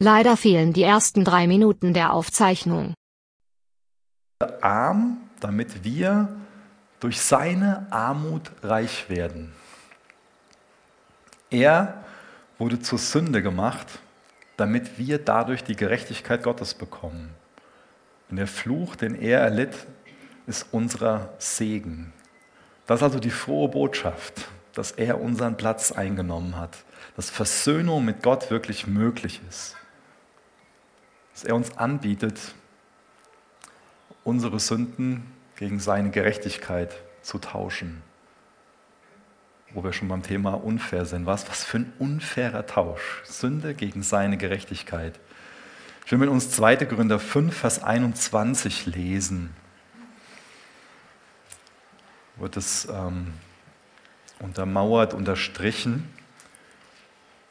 Leider fehlen die ersten drei Minuten der Aufzeichnung. Arm, damit wir durch seine Armut reich werden. Er wurde zur Sünde gemacht, damit wir dadurch die Gerechtigkeit Gottes bekommen. Und der Fluch, den er erlitt, ist unser Segen. Das ist also die frohe Botschaft, dass er unseren Platz eingenommen hat, dass Versöhnung mit Gott wirklich möglich ist, dass er uns anbietet, unsere Sünden gegen seine Gerechtigkeit zu tauschen. Wo wir schon beim Thema unfair sind. Was, was für ein unfairer Tausch. Sünde gegen seine Gerechtigkeit. Ich will mit uns 2. Gründer 5, Vers 21 lesen. Wird es ähm, untermauert, unterstrichen,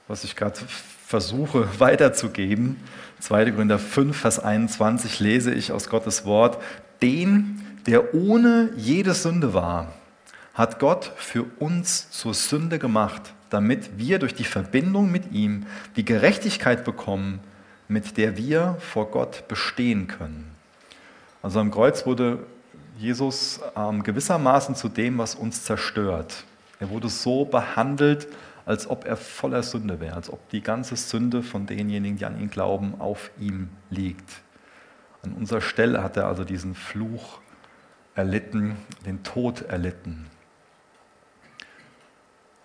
was ich gerade versuche weiterzugeben. 2. Gründer 5, Vers 21 lese ich aus Gottes Wort. Den, der ohne jede Sünde war, hat Gott für uns zur Sünde gemacht, damit wir durch die Verbindung mit ihm die Gerechtigkeit bekommen, mit der wir vor Gott bestehen können. Also am Kreuz wurde Jesus ähm, gewissermaßen zu dem, was uns zerstört. Er wurde so behandelt, als ob er voller Sünde wäre, als ob die ganze Sünde von denjenigen, die an ihn glauben, auf ihm liegt. An unserer Stelle hat er also diesen Fluch erlitten, den Tod erlitten.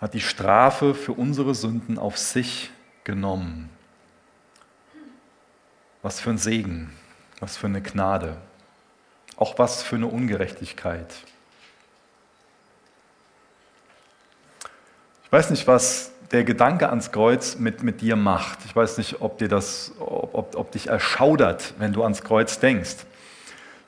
Hat die Strafe für unsere Sünden auf sich genommen. Was für ein Segen, was für eine Gnade, auch was für eine Ungerechtigkeit. Ich weiß nicht, was der Gedanke ans Kreuz mit, mit dir macht. Ich weiß nicht, ob, dir das, ob, ob, ob dich erschaudert, wenn du ans Kreuz denkst.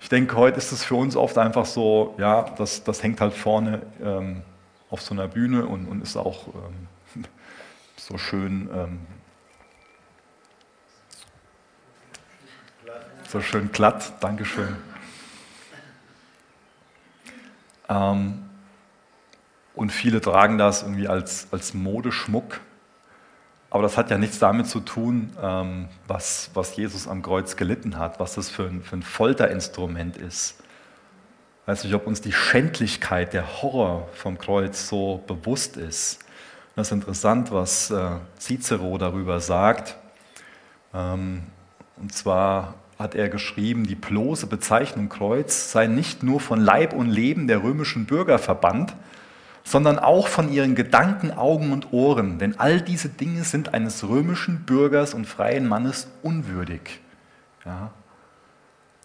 Ich denke, heute ist es für uns oft einfach so, ja, das, das hängt halt vorne ähm, auf so einer Bühne und, und ist auch ähm, so schön, ähm, so schön glatt. Dankeschön. Ähm, und viele tragen das irgendwie als, als Modeschmuck. Aber das hat ja nichts damit zu tun, ähm, was, was Jesus am Kreuz gelitten hat, was das für ein, für ein Folterinstrument ist. Ich weiß nicht, ob uns die Schändlichkeit, der Horror vom Kreuz so bewusst ist. Das ist interessant, was äh, Cicero darüber sagt. Ähm, und zwar hat er geschrieben, die bloße Bezeichnung Kreuz sei nicht nur von Leib und Leben der römischen Bürger verbannt, sondern auch von ihren Gedanken, Augen und Ohren, denn all diese Dinge sind eines römischen Bürgers und freien Mannes unwürdig. Ja.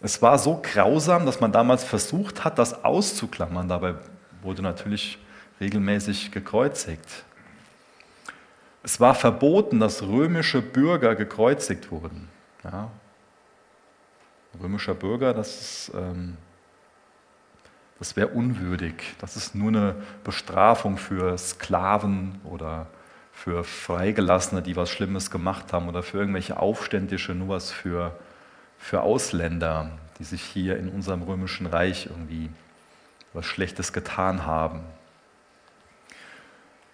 Es war so grausam, dass man damals versucht hat, das auszuklammern. Dabei wurde natürlich regelmäßig gekreuzigt. Es war verboten, dass römische Bürger gekreuzigt wurden. Ja. Römischer Bürger, das ist ähm, das wäre unwürdig. Das ist nur eine Bestrafung für Sklaven oder für Freigelassene, die was Schlimmes gemacht haben oder für irgendwelche Aufständische, nur was für, für Ausländer, die sich hier in unserem römischen Reich irgendwie was Schlechtes getan haben.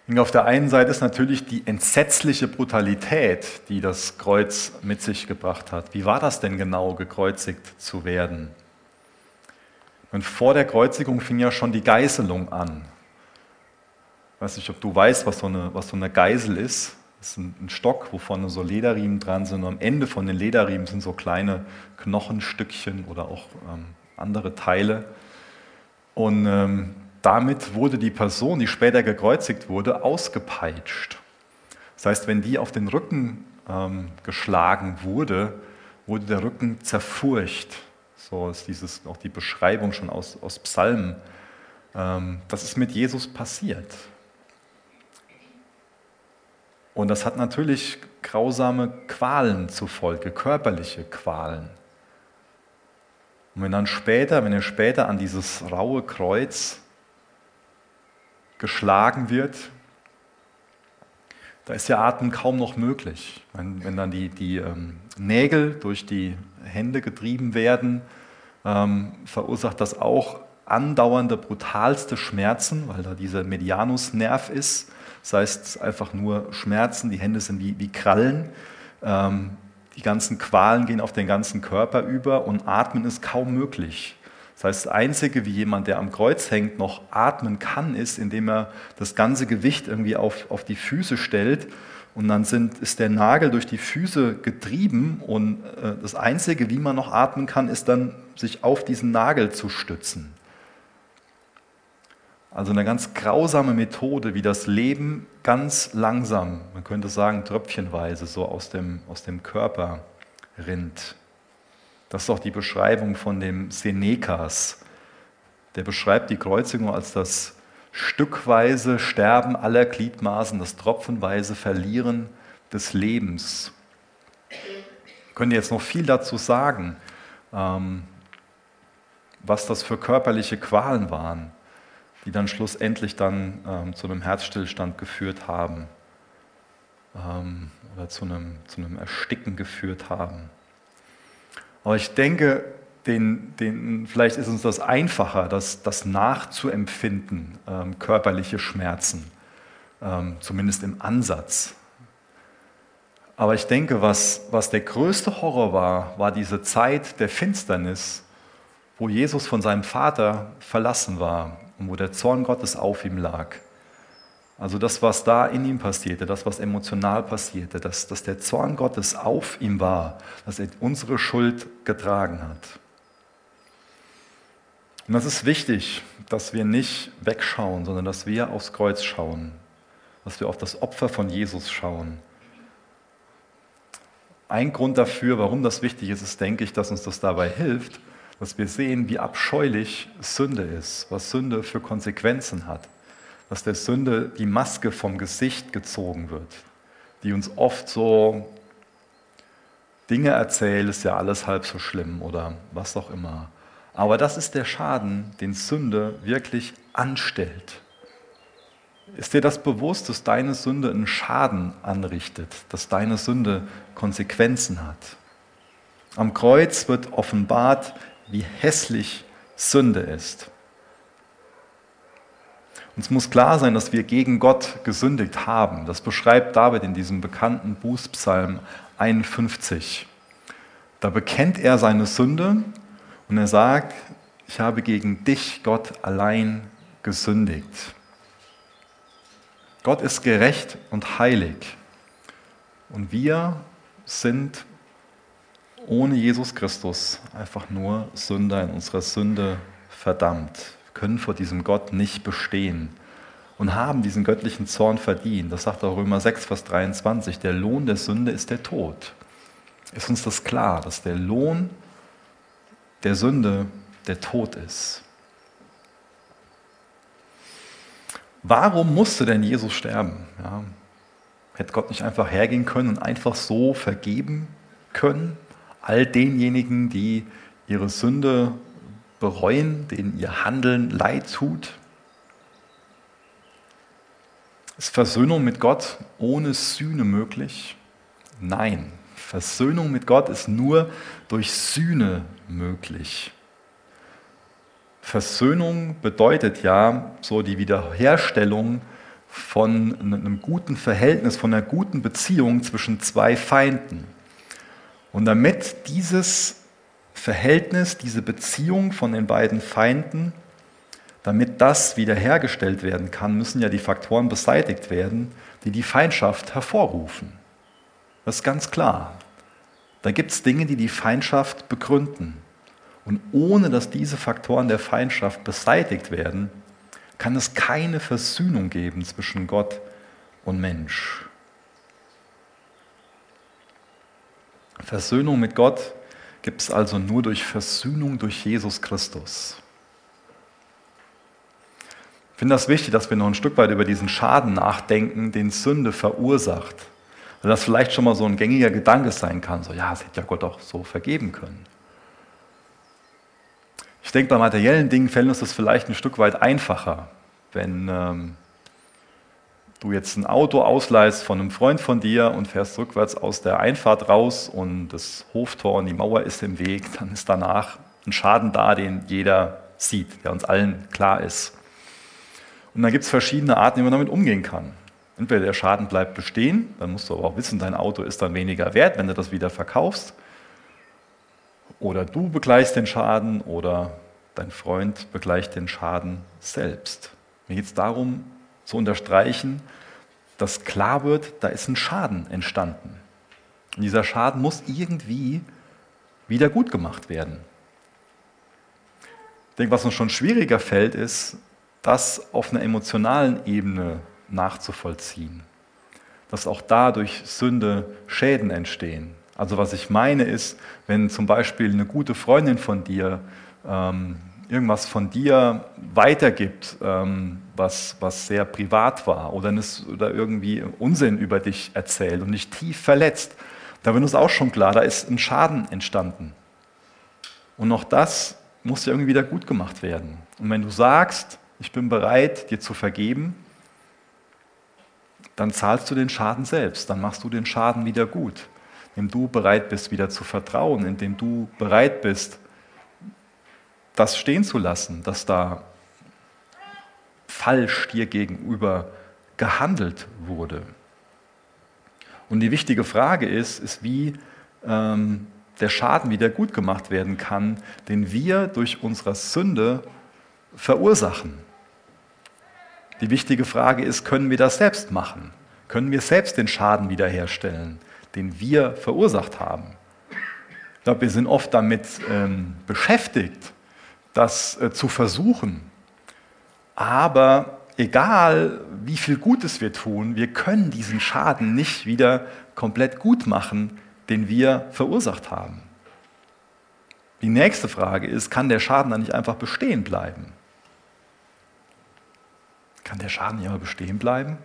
Und auf der einen Seite ist natürlich die entsetzliche Brutalität, die das Kreuz mit sich gebracht hat. Wie war das denn genau, gekreuzigt zu werden? Und vor der Kreuzigung fing ja schon die Geißelung an. Ich weiß nicht, ob du weißt, was so eine, was so eine Geisel ist. Das ist ein, ein Stock, wo vorne so Lederriemen dran sind. Und am Ende von den Lederriemen sind so kleine Knochenstückchen oder auch ähm, andere Teile. Und ähm, damit wurde die Person, die später gekreuzigt wurde, ausgepeitscht. Das heißt, wenn die auf den Rücken ähm, geschlagen wurde, wurde der Rücken zerfurcht. So ist dieses, auch die Beschreibung schon aus, aus Psalmen. Ähm, das ist mit Jesus passiert. Und das hat natürlich grausame Qualen zufolge, körperliche Qualen. Und wenn dann später, wenn er später an dieses raue Kreuz geschlagen wird, da ist ja Atmen kaum noch möglich. Wenn, wenn dann die, die ähm, Nägel durch die Hände getrieben werden, ähm, verursacht das auch andauernde, brutalste Schmerzen, weil da dieser Medianusnerv ist. Das heißt einfach nur Schmerzen, die Hände sind wie, wie Krallen. Ähm, die ganzen Qualen gehen auf den ganzen Körper über und atmen ist kaum möglich. Das heißt, das Einzige, wie jemand, der am Kreuz hängt, noch atmen kann, ist, indem er das ganze Gewicht irgendwie auf, auf die Füße stellt und dann sind, ist der Nagel durch die Füße getrieben und äh, das Einzige, wie man noch atmen kann, ist dann, sich auf diesen Nagel zu stützen. Also eine ganz grausame Methode, wie das Leben ganz langsam, man könnte sagen tröpfchenweise, so aus dem, aus dem Körper rinnt. Das ist auch die Beschreibung von dem Senecas. Der beschreibt die Kreuzigung als das stückweise Sterben aller Gliedmaßen, das tropfenweise Verlieren des Lebens. Ich könnte jetzt noch viel dazu sagen, ähm, was das für körperliche Qualen waren die dann schlussendlich dann ähm, zu einem Herzstillstand geführt haben ähm, oder zu einem, zu einem Ersticken geführt haben. Aber ich denke, den, den, vielleicht ist uns das einfacher, das, das nachzuempfinden, ähm, körperliche Schmerzen, ähm, zumindest im Ansatz. Aber ich denke, was, was der größte Horror war, war diese Zeit der Finsternis, wo Jesus von seinem Vater verlassen war und wo der Zorn Gottes auf ihm lag. Also das, was da in ihm passierte, das, was emotional passierte, dass, dass der Zorn Gottes auf ihm war, dass er unsere Schuld getragen hat. Und das ist wichtig, dass wir nicht wegschauen, sondern dass wir aufs Kreuz schauen, dass wir auf das Opfer von Jesus schauen. Ein Grund dafür, warum das wichtig ist, ist, denke ich, dass uns das dabei hilft, dass wir sehen, wie abscheulich Sünde ist, was Sünde für Konsequenzen hat, dass der Sünde die Maske vom Gesicht gezogen wird, die uns oft so Dinge erzählt, ist ja alles halb so schlimm oder was auch immer. Aber das ist der Schaden, den Sünde wirklich anstellt. Ist dir das bewusst, dass deine Sünde einen Schaden anrichtet, dass deine Sünde Konsequenzen hat? Am Kreuz wird offenbart, wie hässlich Sünde ist. Uns muss klar sein, dass wir gegen Gott gesündigt haben. Das beschreibt David in diesem bekannten Bußpsalm 51. Da bekennt er seine Sünde und er sagt, ich habe gegen dich, Gott, allein gesündigt. Gott ist gerecht und heilig und wir sind ohne Jesus Christus einfach nur Sünder in unserer Sünde verdammt. Können vor diesem Gott nicht bestehen und haben diesen göttlichen Zorn verdient. Das sagt auch Römer 6, Vers 23. Der Lohn der Sünde ist der Tod. Ist uns das klar, dass der Lohn der Sünde der Tod ist? Warum musste denn Jesus sterben? Ja, hätte Gott nicht einfach hergehen können und einfach so vergeben können? all denjenigen, die ihre Sünde bereuen, denen ihr Handeln leid tut? Ist Versöhnung mit Gott ohne Sühne möglich? Nein, Versöhnung mit Gott ist nur durch Sühne möglich. Versöhnung bedeutet ja so die Wiederherstellung von einem guten Verhältnis, von einer guten Beziehung zwischen zwei Feinden. Und damit dieses Verhältnis, diese Beziehung von den beiden Feinden, damit das wiederhergestellt werden kann, müssen ja die Faktoren beseitigt werden, die die Feindschaft hervorrufen. Das ist ganz klar. Da gibt es Dinge, die die Feindschaft begründen. Und ohne dass diese Faktoren der Feindschaft beseitigt werden, kann es keine Versöhnung geben zwischen Gott und Mensch. Versöhnung mit Gott gibt es also nur durch Versöhnung durch Jesus Christus. Ich finde das wichtig, dass wir noch ein Stück weit über diesen Schaden nachdenken, den Sünde verursacht. Weil das vielleicht schon mal so ein gängiger Gedanke sein kann, so ja, es hätte ja Gott auch so vergeben können. Ich denke, bei materiellen Dingen fällt uns das vielleicht ein Stück weit einfacher, wenn ähm, du jetzt ein Auto ausleihst von einem Freund von dir und fährst rückwärts aus der Einfahrt raus und das Hoftor und die Mauer ist im Weg, dann ist danach ein Schaden da, den jeder sieht, der uns allen klar ist. Und dann gibt es verschiedene Arten, wie man damit umgehen kann. Entweder der Schaden bleibt bestehen, dann musst du aber auch wissen, dein Auto ist dann weniger wert, wenn du das wieder verkaufst. Oder du begleichst den Schaden oder dein Freund begleicht den Schaden selbst. Mir geht es darum, zu unterstreichen, dass klar wird, da ist ein Schaden entstanden. Und dieser Schaden muss irgendwie wieder gut gemacht werden. Ich denke, was uns schon schwieriger fällt, ist, das auf einer emotionalen Ebene nachzuvollziehen. Dass auch da durch Sünde Schäden entstehen. Also was ich meine ist, wenn zum Beispiel eine gute Freundin von dir ähm, irgendwas von dir weitergibt, ähm, was, was sehr privat war oder, oder irgendwie Unsinn über dich erzählt und dich tief verletzt, da wird uns auch schon klar, da ist ein Schaden entstanden. Und auch das muss ja irgendwie wieder gut gemacht werden. Und wenn du sagst, ich bin bereit, dir zu vergeben, dann zahlst du den Schaden selbst, dann machst du den Schaden wieder gut, indem du bereit bist, wieder zu vertrauen, indem du bereit bist, das stehen zu lassen, dass da falsch dir gegenüber gehandelt wurde. Und die wichtige Frage ist, ist wie ähm, der Schaden wieder gut gemacht werden kann, den wir durch unsere Sünde verursachen. Die wichtige Frage ist, können wir das selbst machen? Können wir selbst den Schaden wiederherstellen, den wir verursacht haben? Ich glaube, wir sind oft damit ähm, beschäftigt, das äh, zu versuchen. Aber egal, wie viel Gutes wir tun, wir können diesen Schaden nicht wieder komplett gut machen, den wir verursacht haben. Die nächste Frage ist, kann der Schaden dann nicht einfach bestehen bleiben? Kann der Schaden nicht immer bestehen bleiben?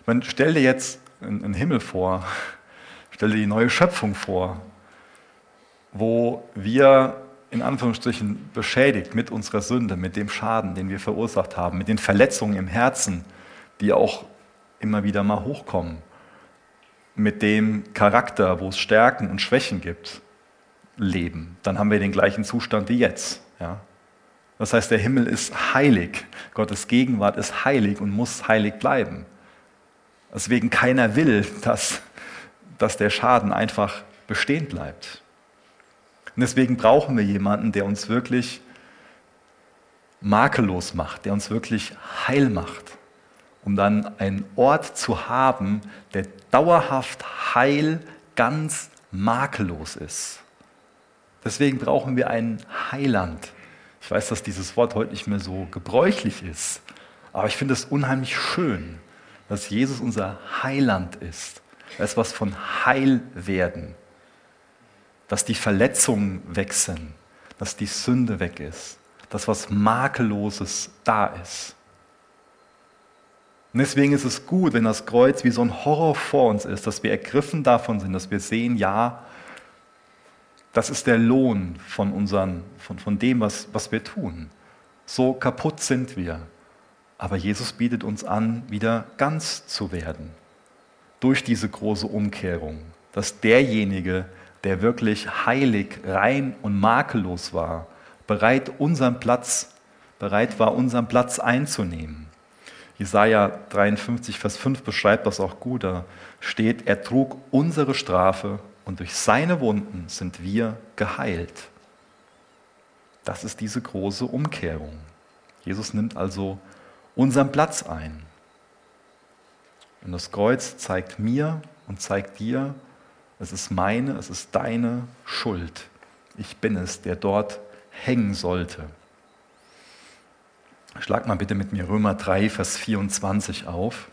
Ich meine, stell dir jetzt einen Himmel vor, stell dir die neue Schöpfung vor, wo wir in Anführungsstrichen beschädigt mit unserer Sünde, mit dem Schaden, den wir verursacht haben, mit den Verletzungen im Herzen, die auch immer wieder mal hochkommen, mit dem Charakter, wo es Stärken und Schwächen gibt, leben, dann haben wir den gleichen Zustand wie jetzt. Ja? Das heißt, der Himmel ist heilig. Gottes Gegenwart ist heilig und muss heilig bleiben. Deswegen keiner will, dass, dass der Schaden einfach bestehen bleibt. Und deswegen brauchen wir jemanden, der uns wirklich makellos macht, der uns wirklich heil macht, um dann einen Ort zu haben, der dauerhaft heil, ganz makellos ist. Deswegen brauchen wir einen Heiland, ich weiß, dass dieses Wort heute nicht mehr so gebräuchlich ist, aber ich finde es unheimlich schön, dass Jesus unser Heiland ist. Da ist was von Heil werden, dass die Verletzungen weg sind, dass die Sünde weg ist, dass was Makelloses da ist. Und deswegen ist es gut, wenn das Kreuz wie so ein Horror vor uns ist, dass wir ergriffen davon sind, dass wir sehen, ja, das ist der Lohn von, unseren, von, von dem, was, was wir tun. So kaputt sind wir. Aber Jesus bietet uns an, wieder ganz zu werden. Durch diese große Umkehrung. Dass derjenige, der wirklich heilig, rein und makellos war, bereit, unseren Platz, bereit war, unseren Platz einzunehmen. Jesaja 53, Vers 5 beschreibt das auch gut. Da steht, er trug unsere Strafe und durch seine Wunden sind wir geheilt. Das ist diese große Umkehrung. Jesus nimmt also unseren Platz ein. Und das Kreuz zeigt mir und zeigt dir, es ist meine, es ist deine Schuld. Ich bin es, der dort hängen sollte. Schlag mal bitte mit mir Römer 3, Vers 24 auf.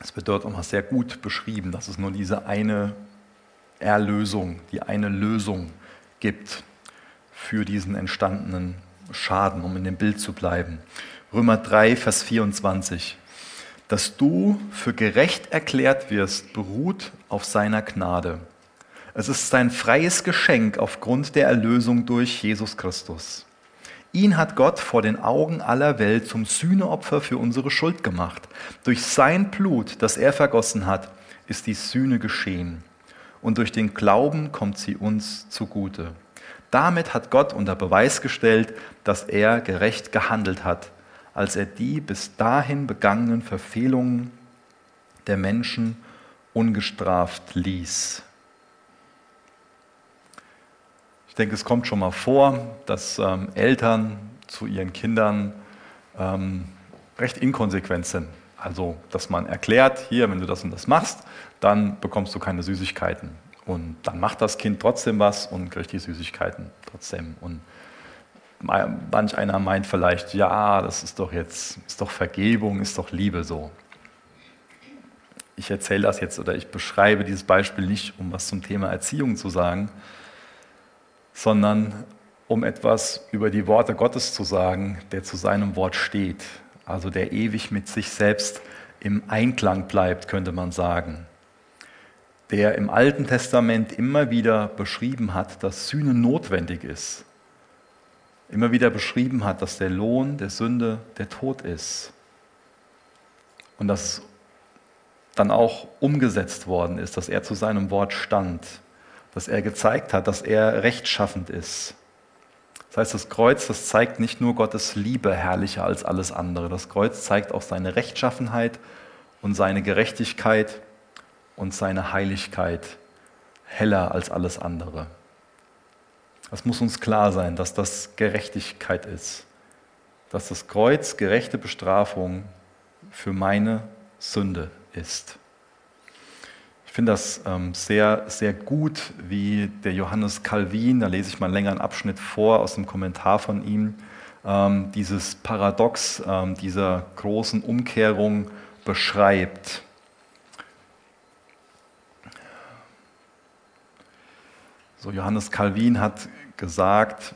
Es wird dort nochmal sehr gut beschrieben, dass es nur diese eine Erlösung, die eine Lösung gibt für diesen entstandenen Schaden, um in dem Bild zu bleiben. Römer 3, Vers 24. Dass du für gerecht erklärt wirst, beruht auf seiner Gnade. Es ist sein freies Geschenk aufgrund der Erlösung durch Jesus Christus. Ihn hat Gott vor den Augen aller Welt zum Sühneopfer für unsere Schuld gemacht. Durch sein Blut, das er vergossen hat, ist die Sühne geschehen. und durch den Glauben kommt sie uns zugute. Damit hat Gott unter Beweis gestellt, dass er gerecht gehandelt hat, als er die bis dahin begangenen Verfehlungen der Menschen ungestraft ließ. Ich denke, es kommt schon mal vor, dass ähm, Eltern zu ihren Kindern ähm, recht inkonsequent sind. Also, dass man erklärt, hier, wenn du das und das machst, dann bekommst du keine Süßigkeiten. Und dann macht das Kind trotzdem was und kriegt die Süßigkeiten trotzdem. Und manch einer meint vielleicht, ja, das ist doch jetzt, ist doch Vergebung, ist doch Liebe so. Ich erzähle das jetzt oder ich beschreibe dieses Beispiel nicht, um was zum Thema Erziehung zu sagen, sondern um etwas über die Worte Gottes zu sagen, der zu seinem Wort steht, also der ewig mit sich selbst im Einklang bleibt, könnte man sagen, der im Alten Testament immer wieder beschrieben hat, dass Sühne notwendig ist, immer wieder beschrieben hat, dass der Lohn der Sünde der Tod ist. Und dass dann auch umgesetzt worden ist, dass er zu seinem Wort stand, dass er gezeigt hat, dass er rechtschaffend ist. Das heißt, das Kreuz, das zeigt nicht nur Gottes Liebe herrlicher als alles andere. Das Kreuz zeigt auch seine Rechtschaffenheit und seine Gerechtigkeit und seine Heiligkeit heller als alles andere. Es muss uns klar sein, dass das Gerechtigkeit ist, dass das Kreuz gerechte Bestrafung für meine Sünde ist finde das ähm, sehr, sehr gut, wie der Johannes Calvin, da lese ich mal einen Abschnitt vor aus dem Kommentar von ihm, ähm, dieses Paradox ähm, dieser großen Umkehrung beschreibt. So, Johannes Calvin hat gesagt,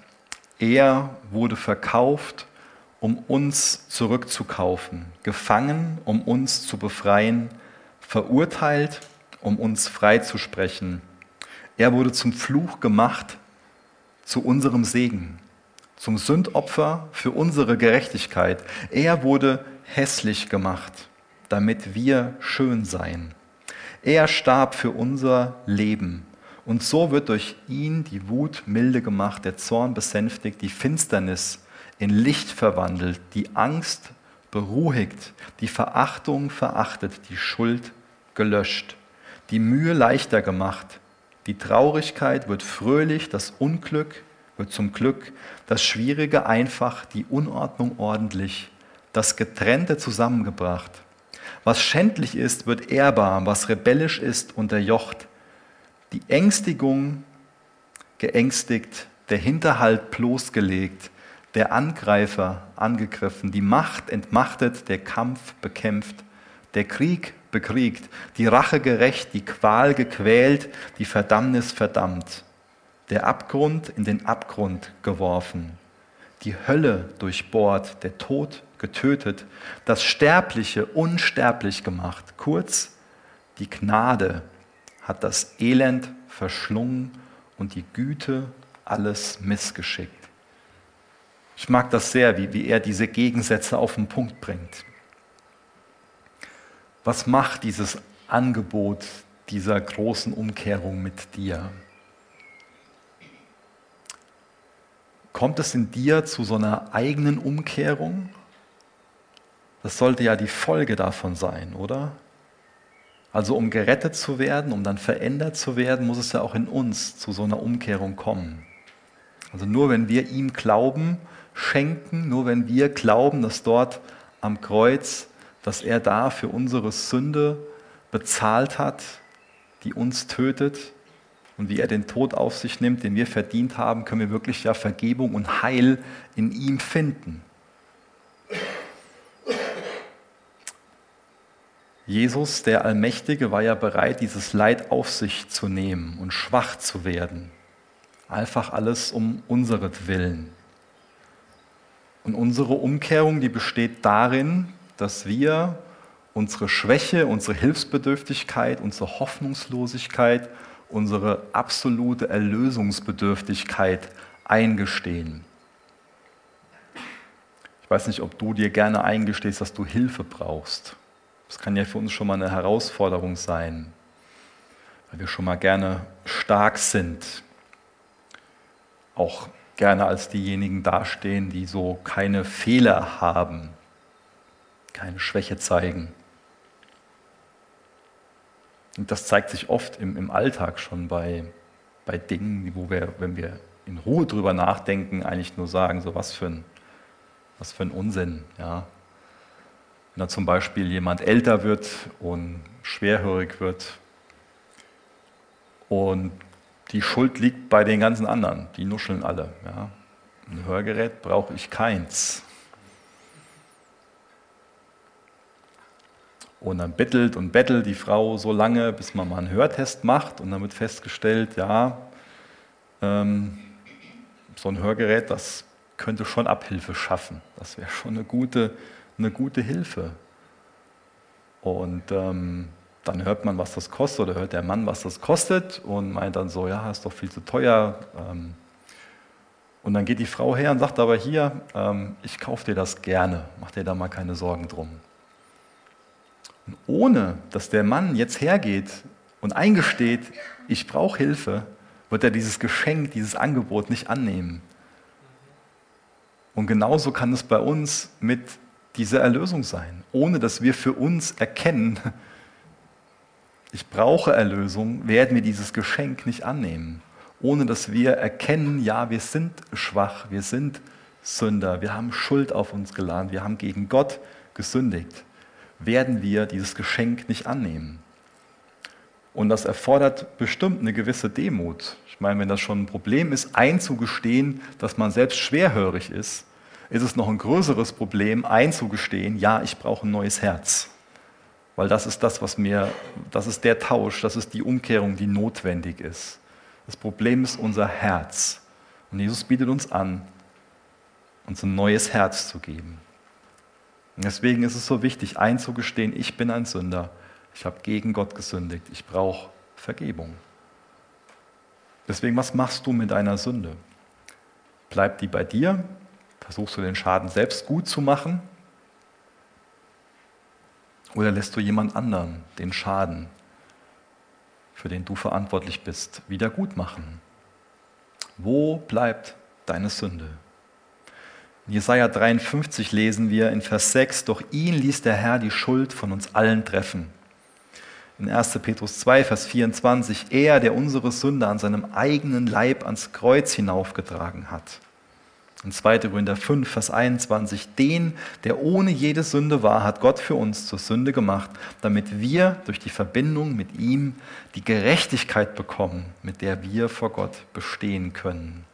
er wurde verkauft, um uns zurückzukaufen, gefangen, um uns zu befreien, verurteilt, um uns freizusprechen. Er wurde zum Fluch gemacht, zu unserem Segen, zum Sündopfer für unsere Gerechtigkeit. Er wurde hässlich gemacht, damit wir schön seien. Er starb für unser Leben. Und so wird durch ihn die Wut milde gemacht, der Zorn besänftigt, die Finsternis in Licht verwandelt, die Angst beruhigt, die Verachtung verachtet, die Schuld gelöscht die Mühe leichter gemacht. Die Traurigkeit wird fröhlich, das Unglück wird zum Glück, das Schwierige einfach, die Unordnung ordentlich, das Getrennte zusammengebracht. Was schändlich ist, wird ehrbar, was rebellisch ist, unterjocht. Die Ängstigung geängstigt, der Hinterhalt bloßgelegt, der Angreifer angegriffen, die Macht entmachtet, der Kampf bekämpft, der Krieg bekriegt, die Rache gerecht, die Qual gequält, die Verdammnis verdammt, der Abgrund in den Abgrund geworfen, die Hölle durchbohrt, der Tod getötet, das Sterbliche unsterblich gemacht. Kurz, die Gnade hat das Elend verschlungen und die Güte alles missgeschickt. Ich mag das sehr, wie, wie er diese Gegensätze auf den Punkt bringt. Was macht dieses Angebot dieser großen Umkehrung mit dir? Kommt es in dir zu so einer eigenen Umkehrung? Das sollte ja die Folge davon sein, oder? Also um gerettet zu werden, um dann verändert zu werden, muss es ja auch in uns zu so einer Umkehrung kommen. Also nur wenn wir ihm Glauben schenken, nur wenn wir glauben, dass dort am Kreuz dass er da für unsere Sünde bezahlt hat, die uns tötet. Und wie er den Tod auf sich nimmt, den wir verdient haben, können wir wirklich ja Vergebung und Heil in ihm finden. Jesus, der Allmächtige, war ja bereit, dieses Leid auf sich zu nehmen und schwach zu werden. Einfach alles um unseretwillen. Und unsere Umkehrung, die besteht darin, dass wir unsere Schwäche, unsere Hilfsbedürftigkeit, unsere Hoffnungslosigkeit, unsere absolute Erlösungsbedürftigkeit eingestehen. Ich weiß nicht, ob du dir gerne eingestehst, dass du Hilfe brauchst. Das kann ja für uns schon mal eine Herausforderung sein. weil wir schon mal gerne stark sind, auch gerne als diejenigen dastehen, die so keine Fehler haben, keine Schwäche zeigen. Und das zeigt sich oft im, im Alltag schon bei, bei Dingen, wo wir, wenn wir in Ruhe drüber nachdenken, eigentlich nur sagen, so was für ein, was für ein Unsinn. Ja. Wenn da zum Beispiel jemand älter wird und schwerhörig wird und die Schuld liegt bei den ganzen anderen, die nuscheln alle. Ja. Ein Hörgerät brauche ich keins. Und dann bettelt und bettelt die Frau so lange, bis man mal einen Hörtest macht und dann wird festgestellt, ja, ähm, so ein Hörgerät, das könnte schon Abhilfe schaffen. Das wäre schon eine gute, eine gute Hilfe. Und ähm, dann hört man, was das kostet, oder hört der Mann, was das kostet, und meint dann so, ja, ist doch viel zu teuer. Ähm, und dann geht die Frau her und sagt aber hier, ähm, ich kaufe dir das gerne, mach dir da mal keine Sorgen drum. Und ohne dass der Mann jetzt hergeht und eingesteht, ich brauche Hilfe, wird er dieses Geschenk, dieses Angebot nicht annehmen. Und genauso kann es bei uns mit dieser Erlösung sein, ohne dass wir für uns erkennen, ich brauche Erlösung, werden wir dieses Geschenk nicht annehmen. Ohne dass wir erkennen, ja, wir sind schwach, wir sind Sünder, wir haben Schuld auf uns geladen, wir haben gegen Gott gesündigt werden wir dieses Geschenk nicht annehmen. Und das erfordert bestimmt eine gewisse Demut. Ich meine, wenn das schon ein Problem ist, einzugestehen, dass man selbst schwerhörig ist, ist es noch ein größeres Problem, einzugestehen, ja, ich brauche ein neues Herz. Weil das ist das, was mir, das ist der Tausch, das ist die Umkehrung, die notwendig ist. Das Problem ist unser Herz. Und Jesus bietet uns an, uns ein neues Herz zu geben. Und deswegen ist es so wichtig, einzugestehen, ich bin ein Sünder, ich habe gegen Gott gesündigt, ich brauche Vergebung. Deswegen, was machst du mit deiner Sünde? Bleibt die bei dir? Versuchst du den Schaden selbst gut zu machen? Oder lässt du jemand anderen den Schaden, für den du verantwortlich bist, wieder gut machen? Wo bleibt deine Sünde? In Jesaja 53 lesen wir in Vers 6, doch ihn ließ der Herr die Schuld von uns allen treffen. In 1. Petrus 2, Vers 24, er, der unsere Sünde an seinem eigenen Leib ans Kreuz hinaufgetragen hat. In 2. Korinther 5, Vers 21, den, der ohne jede Sünde war, hat Gott für uns zur Sünde gemacht, damit wir durch die Verbindung mit ihm die Gerechtigkeit bekommen, mit der wir vor Gott bestehen können.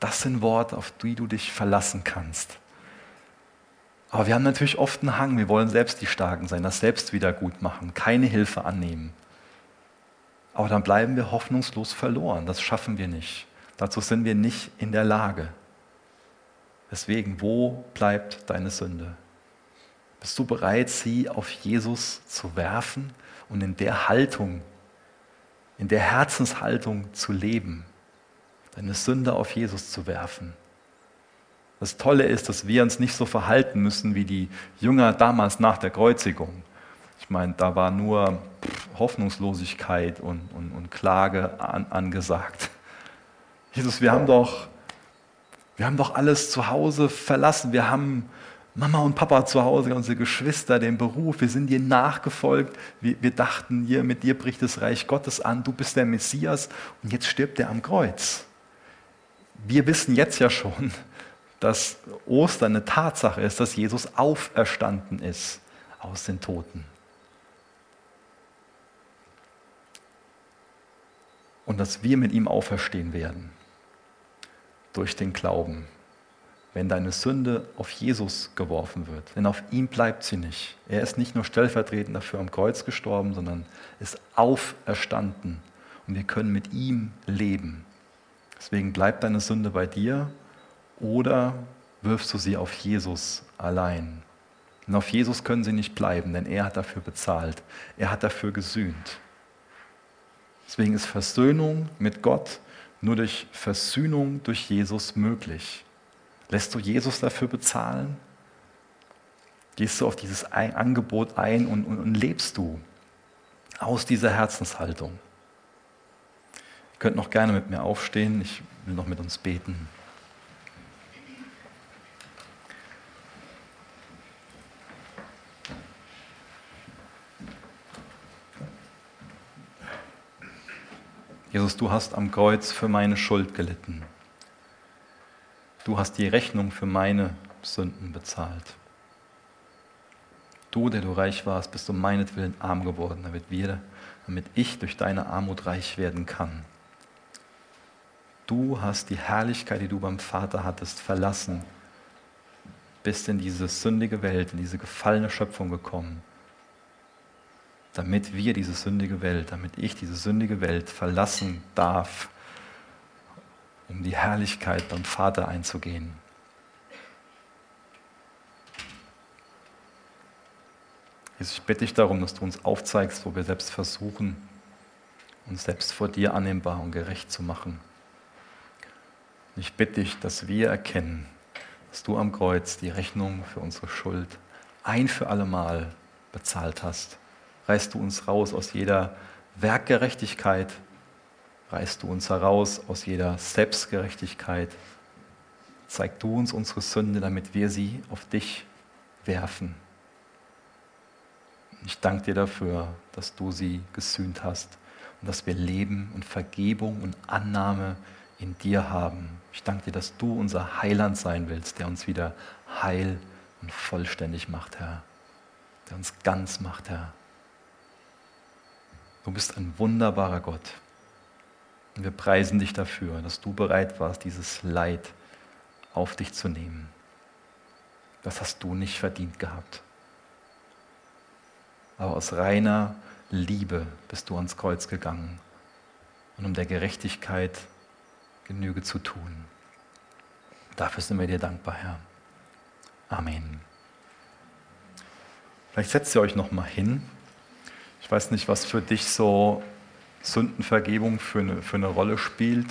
Das sind Worte, auf die du dich verlassen kannst. Aber wir haben natürlich oft einen Hang, wir wollen selbst die Starken sein, das selbst wieder gut machen, keine Hilfe annehmen. Aber dann bleiben wir hoffnungslos verloren, das schaffen wir nicht. Dazu sind wir nicht in der Lage. Deswegen, wo bleibt deine Sünde? Bist du bereit, sie auf Jesus zu werfen und in der Haltung, in der Herzenshaltung zu leben? deine Sünde auf Jesus zu werfen. Das Tolle ist, dass wir uns nicht so verhalten müssen wie die Jünger damals nach der Kreuzigung. Ich meine, da war nur Hoffnungslosigkeit und, und, und Klage an, angesagt. Jesus, wir haben, doch, wir haben doch alles zu Hause verlassen. Wir haben Mama und Papa zu Hause, unsere Geschwister, den Beruf. Wir sind dir nachgefolgt. Wir, wir dachten, hier, mit dir bricht das Reich Gottes an. Du bist der Messias und jetzt stirbt er am Kreuz wir wissen jetzt ja schon, dass Ostern eine Tatsache ist, dass Jesus auferstanden ist aus den Toten. Und dass wir mit ihm auferstehen werden durch den Glauben, wenn deine Sünde auf Jesus geworfen wird. Denn auf ihm bleibt sie nicht. Er ist nicht nur stellvertretend dafür am Kreuz gestorben, sondern ist auferstanden. Und wir können mit ihm leben. Deswegen bleibt deine Sünde bei dir oder wirfst du sie auf Jesus allein. Und auf Jesus können sie nicht bleiben, denn er hat dafür bezahlt. Er hat dafür gesühnt. Deswegen ist Versöhnung mit Gott nur durch Versöhnung durch Jesus möglich. Lässt du Jesus dafür bezahlen? Gehst du auf dieses Angebot ein und, und, und lebst du Aus dieser Herzenshaltung. Ihr könnt noch gerne mit mir aufstehen. Ich will noch mit uns beten. Jesus, du hast am Kreuz für meine Schuld gelitten. Du hast die Rechnung für meine Sünden bezahlt. Du, der du reich warst, bist um meinetwillen arm geworden, damit wir, damit ich durch deine Armut reich werden kann. Du hast die Herrlichkeit, die du beim Vater hattest, verlassen, bist in diese sündige Welt, in diese gefallene Schöpfung gekommen damit wir diese sündige Welt, damit ich diese sündige Welt verlassen darf, um die Herrlichkeit beim Vater einzugehen. Jesus, ich bitte dich darum, dass du uns aufzeigst, wo wir selbst versuchen, uns selbst vor dir annehmbar und gerecht zu machen. Ich bitte dich, dass wir erkennen, dass du am Kreuz die Rechnung für unsere Schuld ein für allemal bezahlt hast reißt du uns raus aus jeder Werkgerechtigkeit, reißt du uns heraus aus jeder Selbstgerechtigkeit. Zeig du uns unsere Sünde, damit wir sie auf dich werfen. Ich danke dir dafür, dass du sie gesühnt hast und dass wir Leben und Vergebung und Annahme in dir haben. Ich danke dir, dass du unser Heiland sein willst, der uns wieder heil und vollständig macht, Herr. Der uns ganz macht, Herr. Du bist ein wunderbarer Gott. Und wir preisen dich dafür, dass du bereit warst, dieses Leid auf dich zu nehmen. Das hast du nicht verdient gehabt. Aber aus reiner Liebe bist du ans Kreuz gegangen und um der Gerechtigkeit Genüge zu tun. Dafür sind wir dir dankbar, Herr. Amen. Vielleicht setzt ihr euch noch mal hin. Ich weiß nicht, was für dich so Sündenvergebung für eine, für eine Rolle spielt.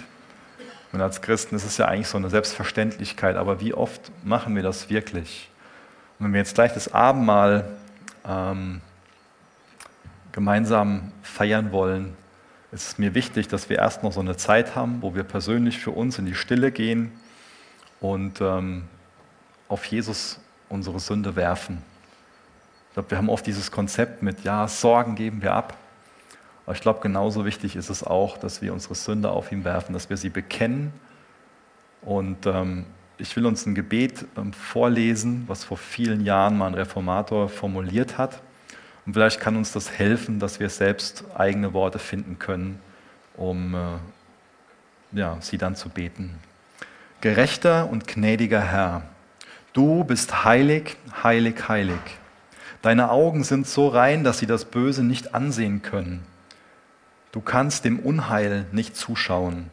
Und als Christen ist es ja eigentlich so eine Selbstverständlichkeit, aber wie oft machen wir das wirklich? Und wenn wir jetzt gleich das Abendmahl ähm, gemeinsam feiern wollen, ist es mir wichtig, dass wir erst noch so eine Zeit haben, wo wir persönlich für uns in die Stille gehen und ähm, auf Jesus unsere Sünde werfen. Ich glaube, wir haben oft dieses Konzept mit, ja, Sorgen geben wir ab. Aber ich glaube, genauso wichtig ist es auch, dass wir unsere Sünde auf ihn werfen, dass wir sie bekennen. Und ähm, ich will uns ein Gebet ähm, vorlesen, was vor vielen Jahren mal ein Reformator formuliert hat. Und vielleicht kann uns das helfen, dass wir selbst eigene Worte finden können, um äh, ja, sie dann zu beten. Gerechter und gnädiger Herr, du bist heilig, heilig, heilig. Deine Augen sind so rein, dass sie das Böse nicht ansehen können. Du kannst dem Unheil nicht zuschauen.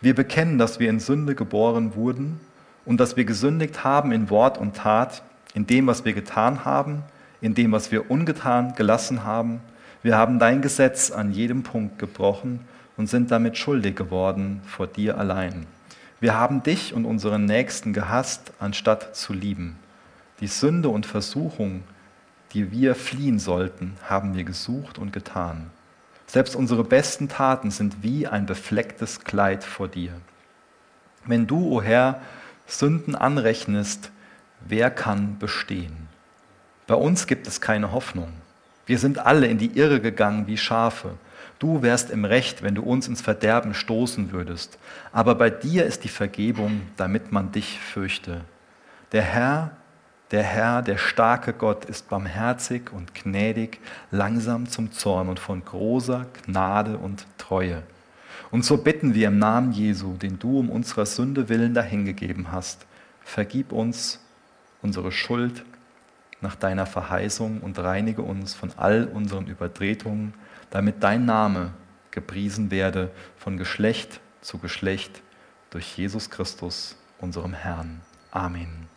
Wir bekennen, dass wir in Sünde geboren wurden und dass wir gesündigt haben in Wort und Tat, in dem, was wir getan haben, in dem, was wir ungetan gelassen haben. Wir haben dein Gesetz an jedem Punkt gebrochen und sind damit schuldig geworden vor dir allein. Wir haben dich und unseren Nächsten gehasst, anstatt zu lieben. Die Sünde und Versuchung, die wir fliehen sollten, haben wir gesucht und getan. Selbst unsere besten Taten sind wie ein beflecktes Kleid vor dir. Wenn du, o oh Herr, Sünden anrechnest, wer kann bestehen? Bei uns gibt es keine Hoffnung. Wir sind alle in die Irre gegangen wie Schafe. Du wärst im Recht, wenn du uns ins Verderben stoßen würdest. Aber bei dir ist die Vergebung, damit man dich fürchte. Der Herr der Herr, der starke Gott, ist barmherzig und gnädig, langsam zum Zorn und von großer Gnade und Treue. Und so bitten wir im Namen Jesu, den du um unserer Sünde willen dahingegeben hast, vergib uns unsere Schuld nach deiner Verheißung und reinige uns von all unseren Übertretungen, damit dein Name gepriesen werde von Geschlecht zu Geschlecht durch Jesus Christus, unserem Herrn. Amen.